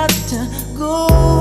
have to go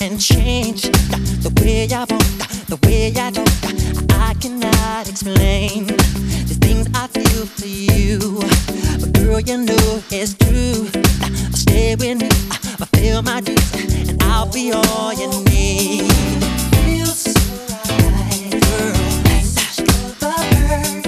and change the way I walk, the way I talk. I cannot explain the things I feel for you. But girl, you know it's true. Stay with me, fulfill my dreams, and I'll be all you need. Feels so right, girl. right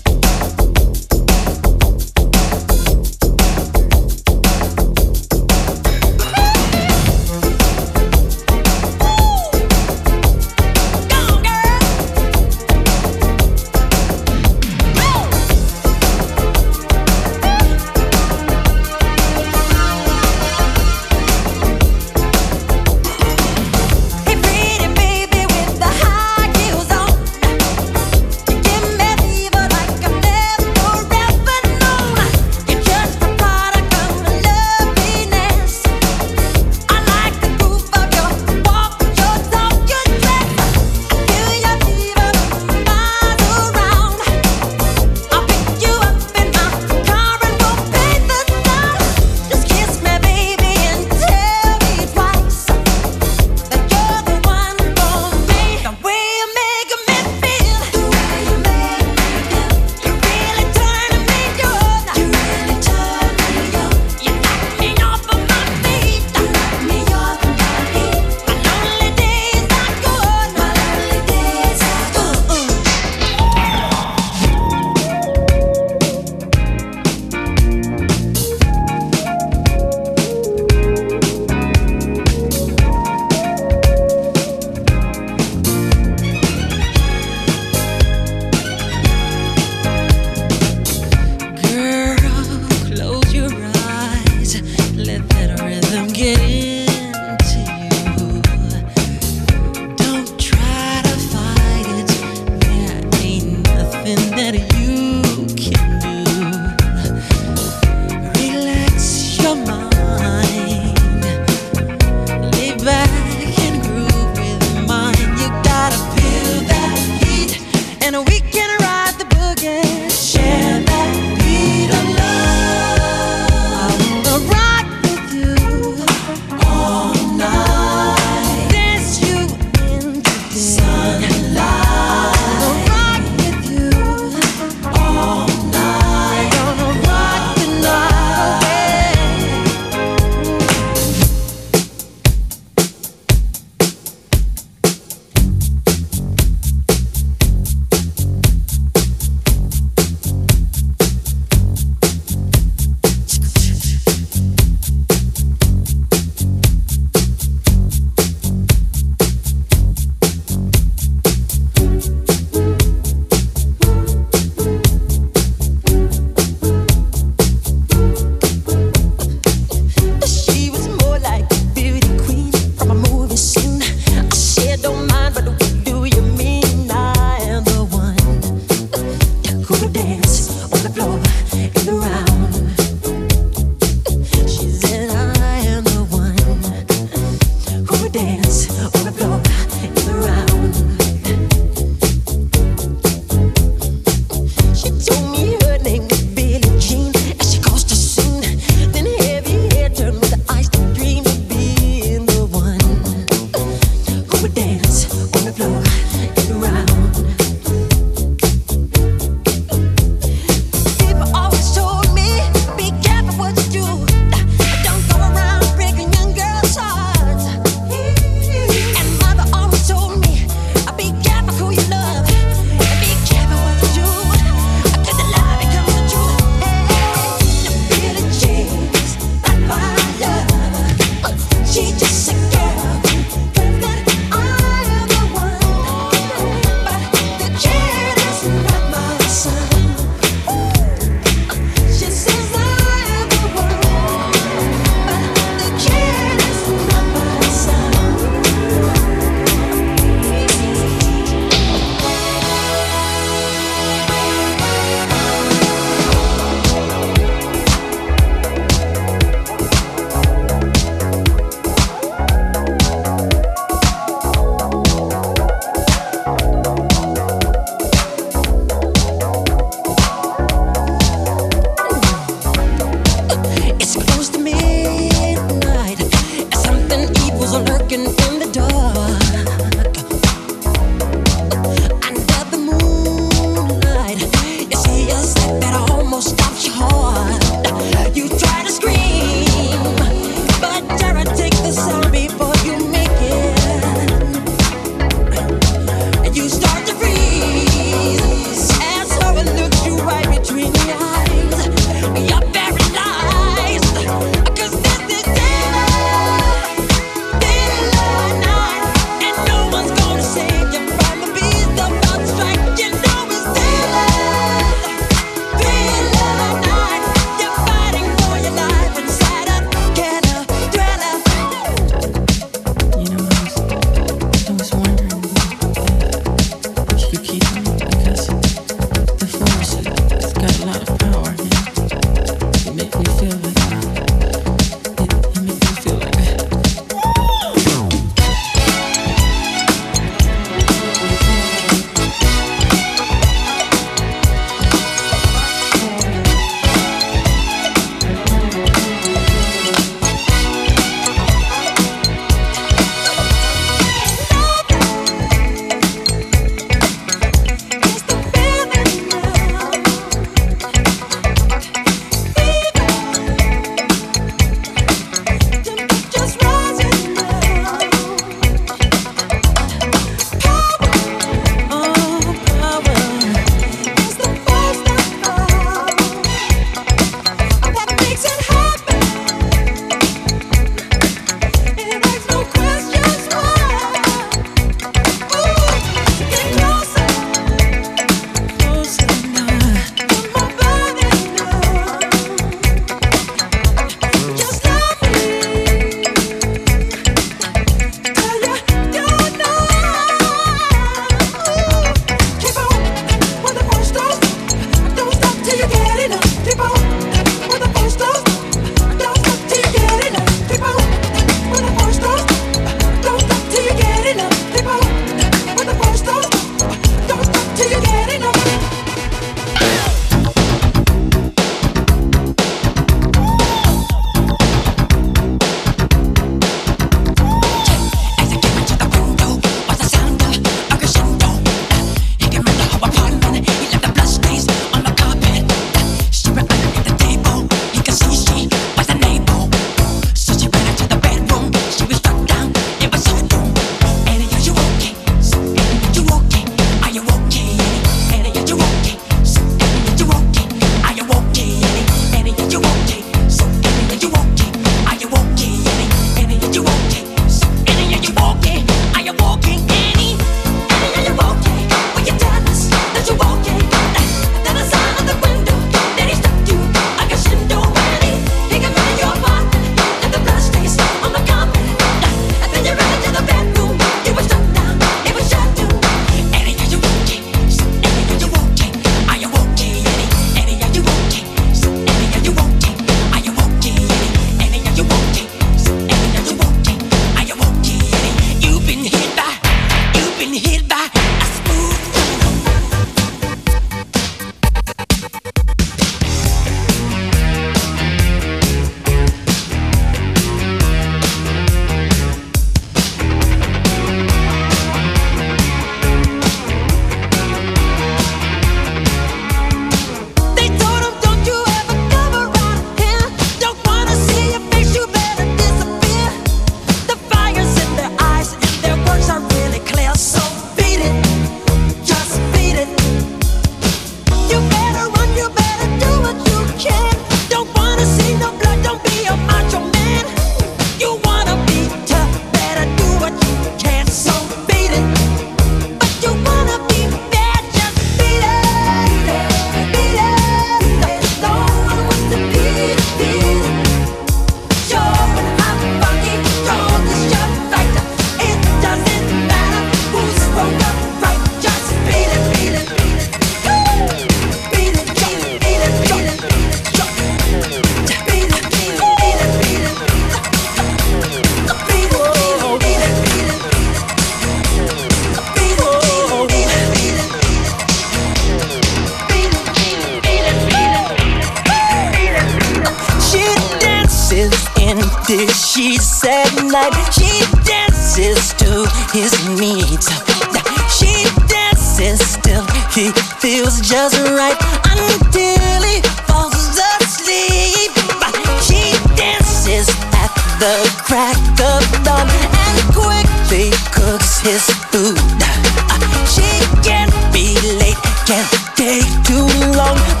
the crack of dawn and quickly cooks his food. Uh, she can't be late, can't take too long.